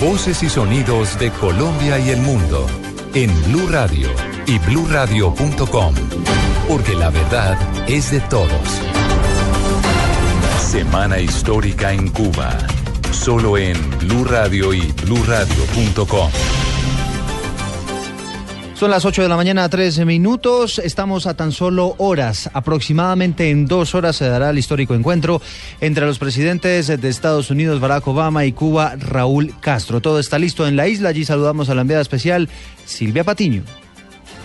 Voces y sonidos de Colombia y el mundo en Blue Radio y bluradio.com, porque la verdad es de todos. Semana histórica en Cuba, solo en Blue Radio y bluradio.com. Son las 8 de la mañana, 13 minutos. Estamos a tan solo horas. Aproximadamente en dos horas se dará el histórico encuentro entre los presidentes de Estados Unidos, Barack Obama, y Cuba, Raúl Castro. Todo está listo en la isla. Allí saludamos a la enviada especial, Silvia Patiño.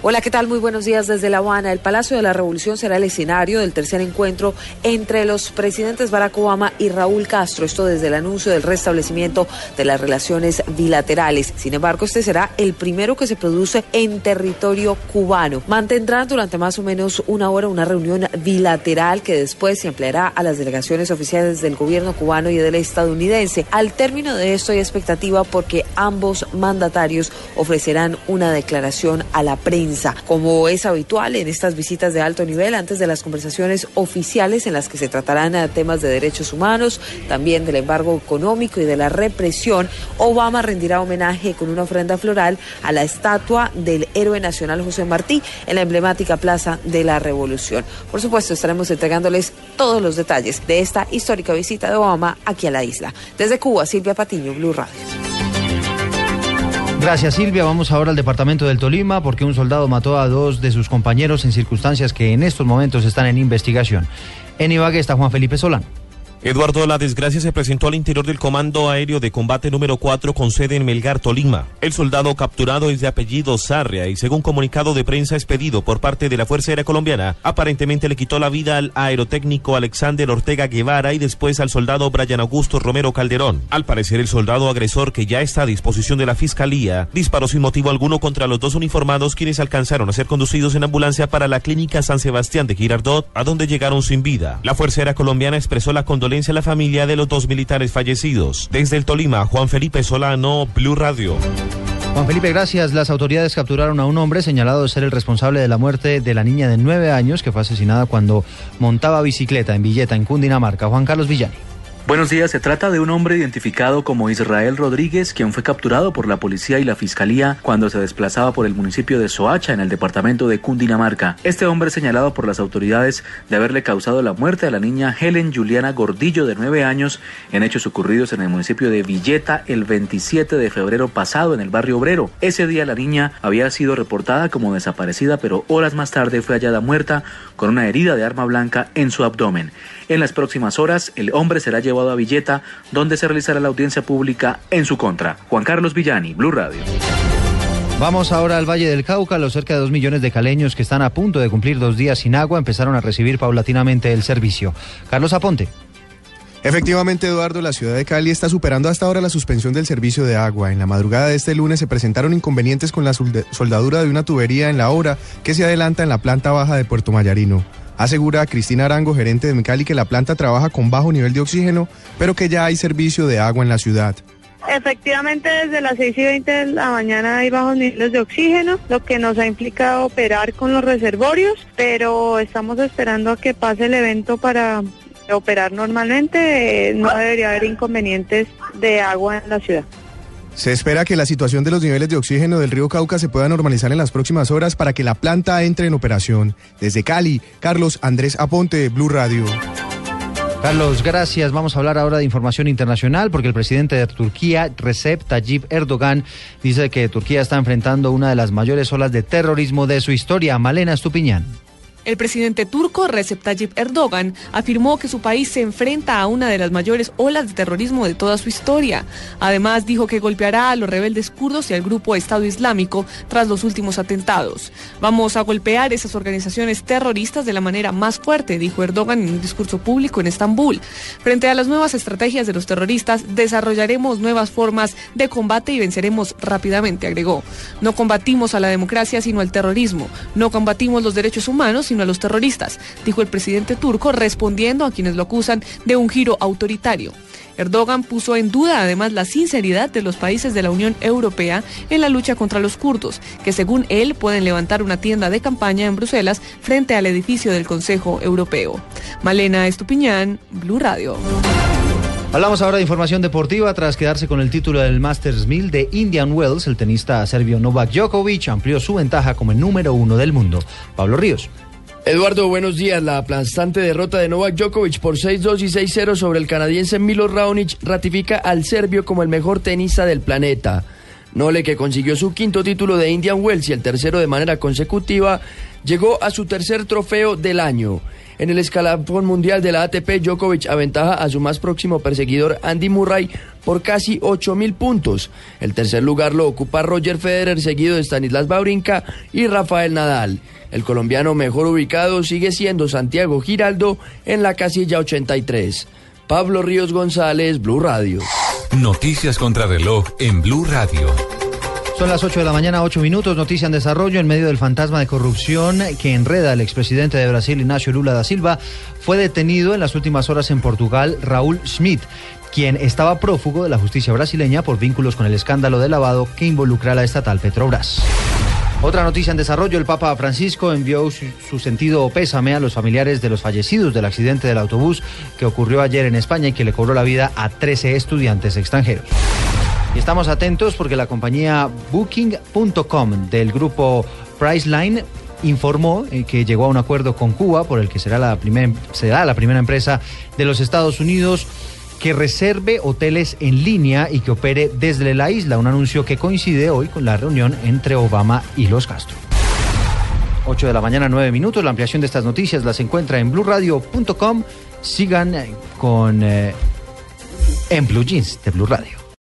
Hola, ¿qué tal? Muy buenos días desde La Habana. El Palacio de la Revolución será el escenario del tercer encuentro entre los presidentes Barack Obama y Raúl Castro. Esto desde el anuncio del restablecimiento de las relaciones bilaterales. Sin embargo, este será el primero que se produce en territorio cubano. Mantendrán durante más o menos una hora una reunión bilateral que después se ampliará a las delegaciones oficiales del gobierno cubano y del estadounidense. Al término de esto hay expectativa porque ambos mandatarios ofrecerán una declaración a la prensa como es habitual en estas visitas de alto nivel antes de las conversaciones oficiales en las que se tratarán temas de derechos humanos, también del embargo económico y de la represión, Obama rendirá homenaje con una ofrenda floral a la estatua del héroe nacional José Martí en la emblemática Plaza de la Revolución. Por supuesto, estaremos entregándoles todos los detalles de esta histórica visita de Obama aquí a la isla. Desde Cuba, Silvia Patiño, Blue Radio. Gracias Silvia. Vamos ahora al departamento del Tolima porque un soldado mató a dos de sus compañeros en circunstancias que en estos momentos están en investigación. En Ibagué está Juan Felipe Solán. Eduardo, la desgracia se presentó al interior del Comando Aéreo de Combate número 4 con sede en Melgar, Tolima. El soldado capturado es de apellido Sarria y según comunicado de prensa expedido por parte de la Fuerza Aérea Colombiana, aparentemente le quitó la vida al aerotécnico Alexander Ortega Guevara y después al soldado Brian Augusto Romero Calderón. Al parecer, el soldado agresor, que ya está a disposición de la Fiscalía, disparó sin motivo alguno contra los dos uniformados quienes alcanzaron a ser conducidos en ambulancia para la clínica San Sebastián de Girardot, a donde llegaron sin vida. La Fuerza Aérea Colombiana expresó la condolencia a la familia de los dos militares fallecidos. Desde el Tolima, Juan Felipe Solano, Blue Radio. Juan Felipe, gracias. Las autoridades capturaron a un hombre señalado de ser el responsable de la muerte de la niña de nueve años que fue asesinada cuando montaba bicicleta en Villeta, en Cundinamarca. Juan Carlos Villani. Buenos días, se trata de un hombre identificado como Israel Rodríguez, quien fue capturado por la policía y la fiscalía cuando se desplazaba por el municipio de Soacha, en el departamento de Cundinamarca. Este hombre es señalado por las autoridades de haberle causado la muerte a la niña Helen Juliana Gordillo, de nueve años, en hechos ocurridos en el municipio de Villeta el 27 de febrero pasado en el barrio obrero. Ese día la niña había sido reportada como desaparecida, pero horas más tarde fue hallada muerta con una herida de arma blanca en su abdomen. En las próximas horas, el hombre será llevado a Villeta, donde se realizará la audiencia pública en su contra. Juan Carlos Villani, Blue Radio. Vamos ahora al Valle del Cauca. Los cerca de dos millones de caleños que están a punto de cumplir dos días sin agua empezaron a recibir paulatinamente el servicio. Carlos Aponte. Efectivamente, Eduardo, la ciudad de Cali está superando hasta ahora la suspensión del servicio de agua. En la madrugada de este lunes se presentaron inconvenientes con la soldadura de una tubería en la obra que se adelanta en la planta baja de Puerto Mayarino. Asegura Cristina Arango, gerente de Mecali, que la planta trabaja con bajo nivel de oxígeno, pero que ya hay servicio de agua en la ciudad. Efectivamente, desde las 6 y 20 de la mañana hay bajos niveles de oxígeno, lo que nos ha implicado operar con los reservorios, pero estamos esperando a que pase el evento para operar normalmente. Eh, no debería haber inconvenientes de agua en la ciudad. Se espera que la situación de los niveles de oxígeno del río Cauca se pueda normalizar en las próximas horas para que la planta entre en operación. Desde Cali, Carlos Andrés Aponte, Blue Radio. Carlos, gracias. Vamos a hablar ahora de información internacional porque el presidente de Turquía, Recep Tayyip Erdogan, dice que Turquía está enfrentando una de las mayores olas de terrorismo de su historia. Malena Estupiñán. El presidente turco Recep Tayyip Erdogan afirmó que su país se enfrenta a una de las mayores olas de terrorismo de toda su historia. Además, dijo que golpeará a los rebeldes kurdos y al grupo Estado Islámico tras los últimos atentados. Vamos a golpear esas organizaciones terroristas de la manera más fuerte, dijo Erdogan en un discurso público en Estambul. Frente a las nuevas estrategias de los terroristas, desarrollaremos nuevas formas de combate y venceremos rápidamente, agregó. No combatimos a la democracia, sino al terrorismo. No combatimos los derechos humanos, sino a los terroristas, dijo el presidente turco, respondiendo a quienes lo acusan de un giro autoritario. Erdogan puso en duda además la sinceridad de los países de la Unión Europea en la lucha contra los kurdos, que según él pueden levantar una tienda de campaña en Bruselas frente al edificio del Consejo Europeo. Malena Estupiñán, Blue Radio. Hablamos ahora de información deportiva. Tras quedarse con el título del Masters 1000 de Indian Wells, el tenista serbio Novak Djokovic amplió su ventaja como el número uno del mundo. Pablo Ríos. Eduardo, buenos días. La aplastante derrota de Novak Djokovic por 6-2 y 6-0 sobre el canadiense Milo Raonic ratifica al serbio como el mejor tenista del planeta. Nole, que consiguió su quinto título de Indian Wells y el tercero de manera consecutiva, llegó a su tercer trofeo del año. En el escalafón mundial de la ATP, Djokovic aventaja a su más próximo perseguidor Andy Murray por casi 8 mil puntos. El tercer lugar lo ocupa Roger Federer, seguido de Stanislas Baurinka y Rafael Nadal. El colombiano mejor ubicado sigue siendo Santiago Giraldo en la casilla 83. Pablo Ríos González, Blue Radio. Noticias contra reloj en Blue Radio. Son las 8 de la mañana, 8 minutos. Noticia en desarrollo en medio del fantasma de corrupción que enreda al expresidente de Brasil, Ignacio Lula da Silva. Fue detenido en las últimas horas en Portugal Raúl Schmidt quien estaba prófugo de la justicia brasileña por vínculos con el escándalo de lavado que involucra a la estatal Petrobras. Otra noticia en desarrollo, el Papa Francisco envió su, su, sentido pésame a los familiares de los fallecidos del accidente del autobús que ocurrió ayer en España y que le cobró la vida a 13 estudiantes extranjeros. Y estamos atentos porque la compañía Booking.com del grupo Priceline informó eh, que llegó a un acuerdo con Cuba por el que será la, primer, será la primera empresa de los Estados Unidos que reserve hoteles en línea y que opere desde la isla, un anuncio que coincide hoy con la reunión entre Obama y los Castro. 8 de la mañana, 9 minutos. La ampliación de estas noticias las encuentra en blurradio.com. Sigan con eh, en Blue Jeans de Blue Radio.